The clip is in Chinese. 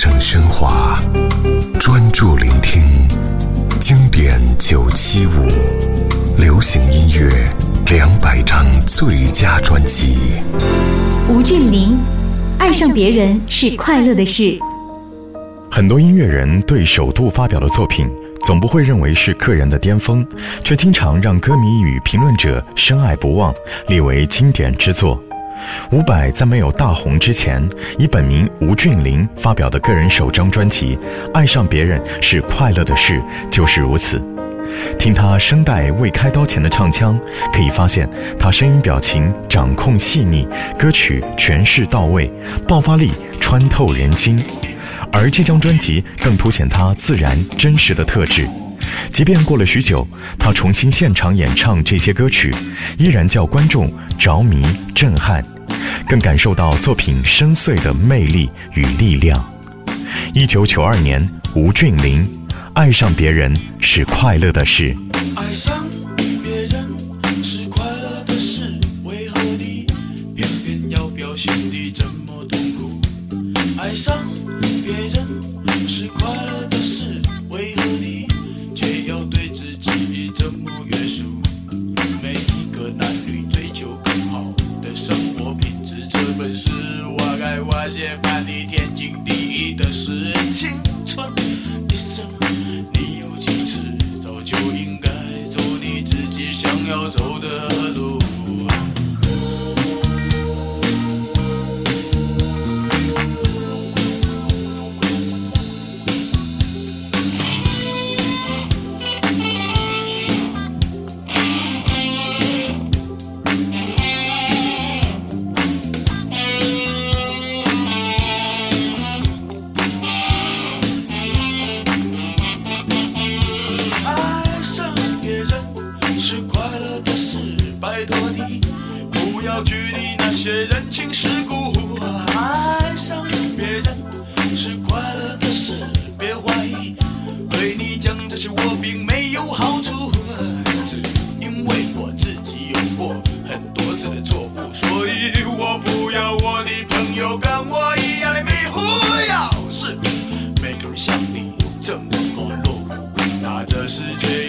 声喧哗，专注聆听经典九七五，流行音乐两百张最佳专辑。吴俊霖，爱上别人是快乐的事。很多音乐人对首度发表的作品，总不会认为是个人的巅峰，却经常让歌迷与评论者深爱不忘，列为经典之作。伍佰在没有大红之前，以本名吴俊霖发表的个人首张专辑《爱上别人是快乐的事》就是如此。听他声带未开刀前的唱腔，可以发现他声音表情掌控细腻，歌曲诠释到位，爆发力穿透人心。而这张专辑更凸显他自然真实的特质。即便过了许久，他重新现场演唱这些歌曲，依然叫观众着迷震撼，更感受到作品深邃的魅力与力量。一九九二年，吴俊霖，《爱上别人是快乐的事》。爱上别人是快乐的事，为何你偏偏要表现的这么痛苦？爱上别人是快乐的该我写办的天经地义的是。青春一生，你有几次走就应该走你自己想要走的托你，不要拘泥那些人情世故，爱上别人是快乐的事，别怀疑，对你讲这些我并没有好处，只因为我自己有过很多次的错误，所以我不要我的朋友跟我一样的迷糊，要是每个人像你这么懦弱，那这世界。